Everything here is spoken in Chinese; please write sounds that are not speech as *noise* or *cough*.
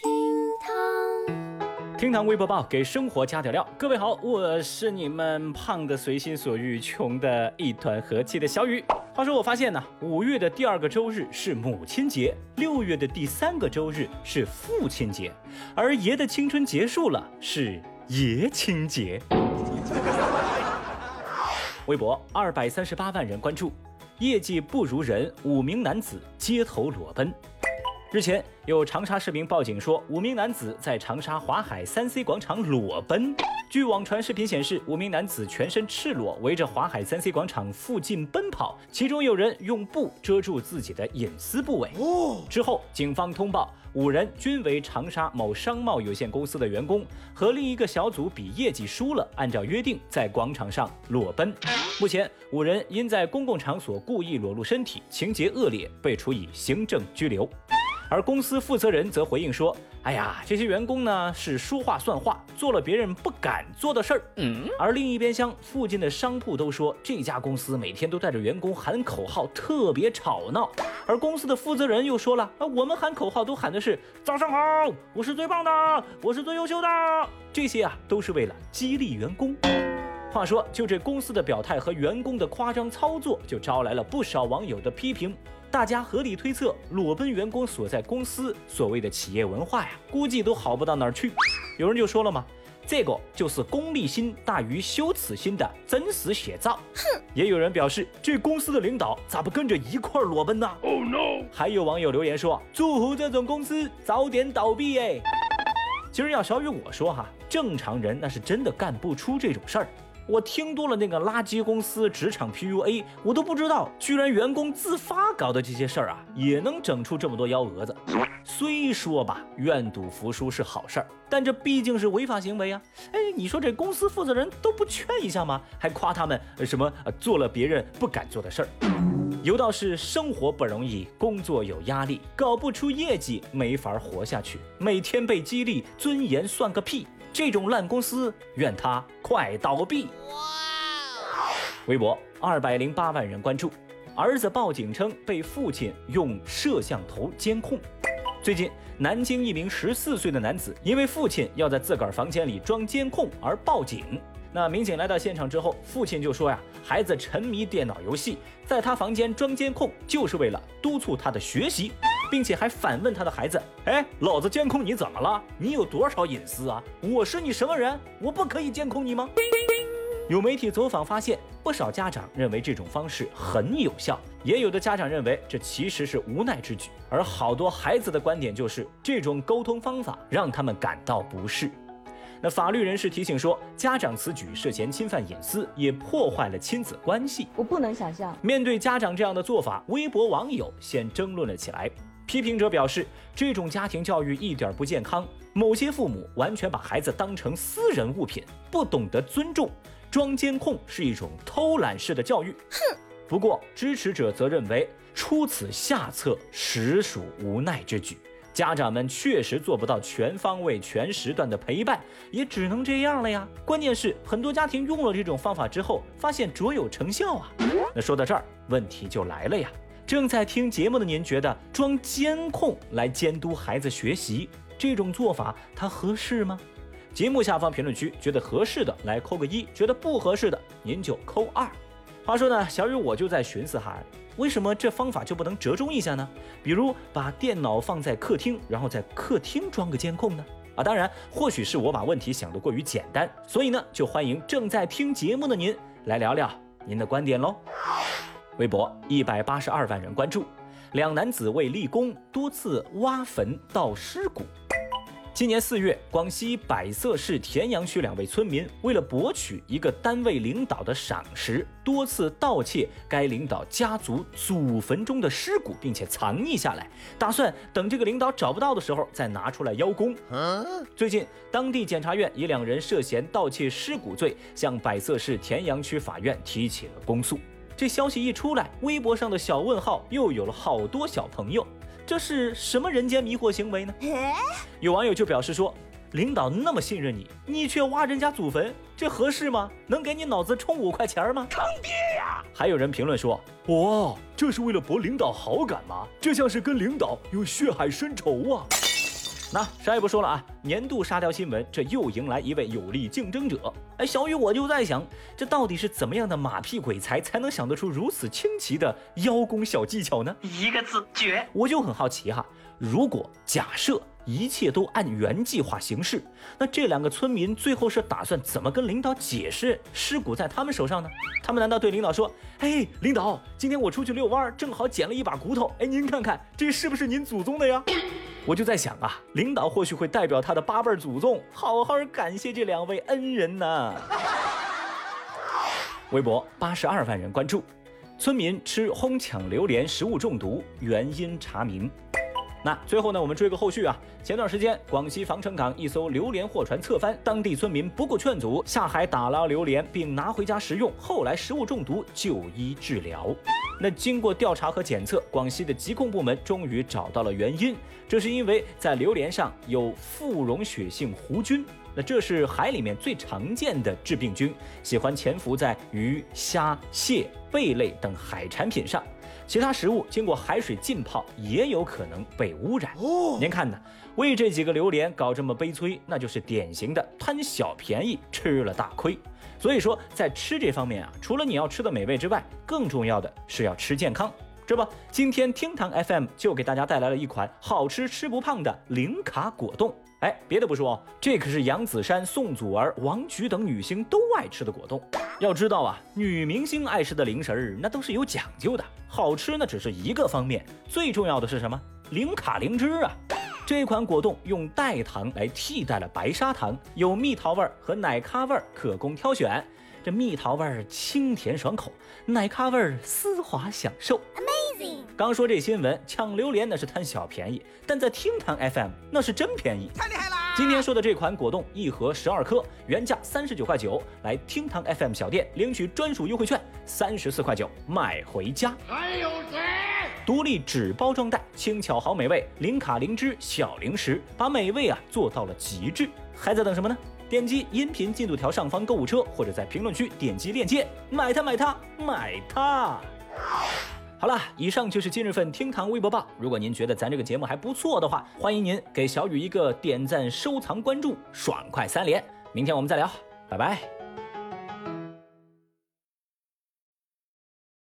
厅堂厅堂微博报给生活加点料。各位好，我是你们胖的随心所欲、穷的一团和气的小雨。话说我发现呢，五月的第二个周日是母亲节，六月的第三个周日是父亲节，而爷的青春结束了是爷青节。微博二百三十八万人关注，业绩不如人，五名男子街头裸奔。日前，有长沙市民报警说，五名男子在长沙华海三 C 广场裸奔。据网传视频显示，五名男子全身赤裸，围着华海三 C 广场附近奔跑，其中有人用布遮住自己的隐私部位。之后，警方通报，五人均为长沙某商贸有限公司的员工，和另一个小组比业绩输了，按照约定在广场上裸奔。目前，五人因在公共场所故意裸露身体，情节恶劣，被处以行政拘留。而公司负责人则回应说：“哎呀，这些员工呢是说话算话，做了别人不敢做的事儿。”嗯。而另一边厢，附近的商铺都说这家公司每天都带着员工喊口号，特别吵闹。而公司的负责人又说了：“啊，我们喊口号都喊的是早上好，我是最棒的，我是最优秀的。这些啊都是为了激励员工。”话说，就这公司的表态和员工的夸张操作，就招来了不少网友的批评。大家合理推测，裸奔员工所在公司所谓的企业文化呀，估计都好不到哪儿去。有人就说了嘛，这个就是功利心大于羞耻心的真实写照。哼！也有人表示，这公司的领导咋不跟着一块裸奔呢？Oh no！还有网友留言说，祝福这种公司早点倒闭哎。其实要小雨我说哈，正常人那是真的干不出这种事儿。我听多了那个垃圾公司职场 PUA，我都不知道，居然员工自发搞的这些事儿啊，也能整出这么多幺蛾子。虽说吧，愿赌服输是好事儿，但这毕竟是违法行为啊！哎，你说这公司负责人都不劝一下吗？还夸他们什么做了别人不敢做的事儿？有道是生活不容易，工作有压力，搞不出业绩没法活下去，每天被激励，尊严算个屁！这种烂公司，愿它快倒闭！微博二百零八万人关注，儿子报警称被父亲用摄像头监控。最近，南京一名十四岁的男子因为父亲要在自个儿房间里装监控而报警。那民警来到现场之后，父亲就说呀，孩子沉迷电脑游戏，在他房间装监控就是为了督促他的学习。并且还反问他的孩子：“哎，老子监控你怎么了？你有多少隐私啊？我是你什么人？我不可以监控你吗？”有媒体走访发现，不少家长认为这种方式很有效，也有的家长认为这其实是无奈之举。而好多孩子的观点就是，这种沟通方法让他们感到不适。那法律人士提醒说，家长此举涉嫌侵犯隐私，也破坏了亲子关系。我不能想象，面对家长这样的做法，微博网友先争论了起来。批评者表示，这种家庭教育一点不健康。某些父母完全把孩子当成私人物品，不懂得尊重。装监控是一种偷懒式的教育。哼！不过支持者则认为，出此下策实属无奈之举。家长们确实做不到全方位、全时段的陪伴，也只能这样了呀。关键是，很多家庭用了这种方法之后，发现卓有成效啊。那说到这儿，问题就来了呀。正在听节目的您，觉得装监控来监督孩子学习这种做法，它合适吗？节目下方评论区觉得合适的来扣个一，觉得不合适的您就扣二。话说呢，小雨我就在寻思哈，为什么这方法就不能折中一下呢？比如把电脑放在客厅，然后在客厅装个监控呢？啊，当然，或许是我把问题想得过于简单，所以呢，就欢迎正在听节目的您来聊聊您的观点喽。微博一百八十二万人关注，两男子为立功多次挖坟盗尸骨。今年四月，广西百色市田阳区两位村民为了博取一个单位领导的赏识，多次盗窃该领导家族祖坟中的尸骨，并且藏匿下来，打算等这个领导找不到的时候再拿出来邀功。最近，当地检察院以两人涉嫌盗窃尸骨罪，向百色市田阳区法院提起了公诉。这消息一出来，微博上的小问号又有了好多小朋友，这是什么人间迷惑行为呢？*laughs* 有网友就表示说，领导那么信任你，你却挖人家祖坟，这合适吗？能给你脑子充五块钱吗？坑爹呀！还有人评论说，哇，这是为了博领导好感吗？这像是跟领导有血海深仇啊！那啥也不说了啊，年度沙雕新闻，这又迎来一位有力竞争者。哎，小雨我就在想，这到底是怎么样的马屁鬼才才能想得出如此清奇的邀功小技巧呢？一个字绝！我就很好奇哈，如果假设一切都按原计划行事，那这两个村民最后是打算怎么跟领导解释尸骨在他们手上呢？他们难道对领导说：“哎，领导，今天我出去遛弯，正好捡了一把骨头，哎，您看看这是不是您祖宗的呀？” *coughs* 我就在想啊，领导或许会代表他的八辈儿祖宗，好好感谢这两位恩人呢。*laughs* 微博八十二万人关注，村民吃哄抢榴莲食物中毒，原因查明。那最后呢，我们追个后续啊。前段时间，广西防城港一艘榴莲货船侧翻，当地村民不顾劝阻下海打捞榴莲，并拿回家食用，后来食物中毒就医治疗。那经过调查和检测，广西的疾控部门终于找到了原因，这是因为在榴莲上有富溶血性弧菌。那这是海里面最常见的致病菌，喜欢潜伏在鱼、虾、蟹、贝类等海产品上。其他食物经过海水浸泡也有可能被污染。哦，您看呢，为这几个榴莲搞这么悲催，那就是典型的贪小便宜吃了大亏。所以说，在吃这方面啊，除了你要吃的美味之外，更重要的是要吃健康。这不，今天厅堂 FM 就给大家带来了一款好吃吃不胖的零卡果冻。哎，别的不说，这可是杨子姗、宋祖儿、王菊等女星都爱吃的果冻。要知道啊，女明星爱吃的零食儿那都是有讲究的，好吃那只是一个方面，最重要的是什么？零卡零脂啊！这款果冻用代糖来替代了白砂糖，有蜜桃味儿和奶咖味儿可供挑选。这蜜桃味儿清甜爽口，奶咖味儿丝滑享受。Amazing！刚说这新闻，抢榴莲那是贪小便宜，但在厅堂 FM 那是真便宜，太厉害了！今天说的这款果冻，一盒十二颗，原价三十九块九，来厅堂 FM 小店领取专属优惠券，三十四块九买回家。还有谁？独立纸包装袋，轻巧好美味，零卡零脂小零食，把美味啊做到了极致。还在等什么呢？点击音频进度条上方购物车，或者在评论区点击链接，买它买它买它。好了，以上就是今日份厅堂微博报。如果您觉得咱这个节目还不错的话，欢迎您给小雨一个点赞、收藏、关注，爽快三连。明天我们再聊，拜拜。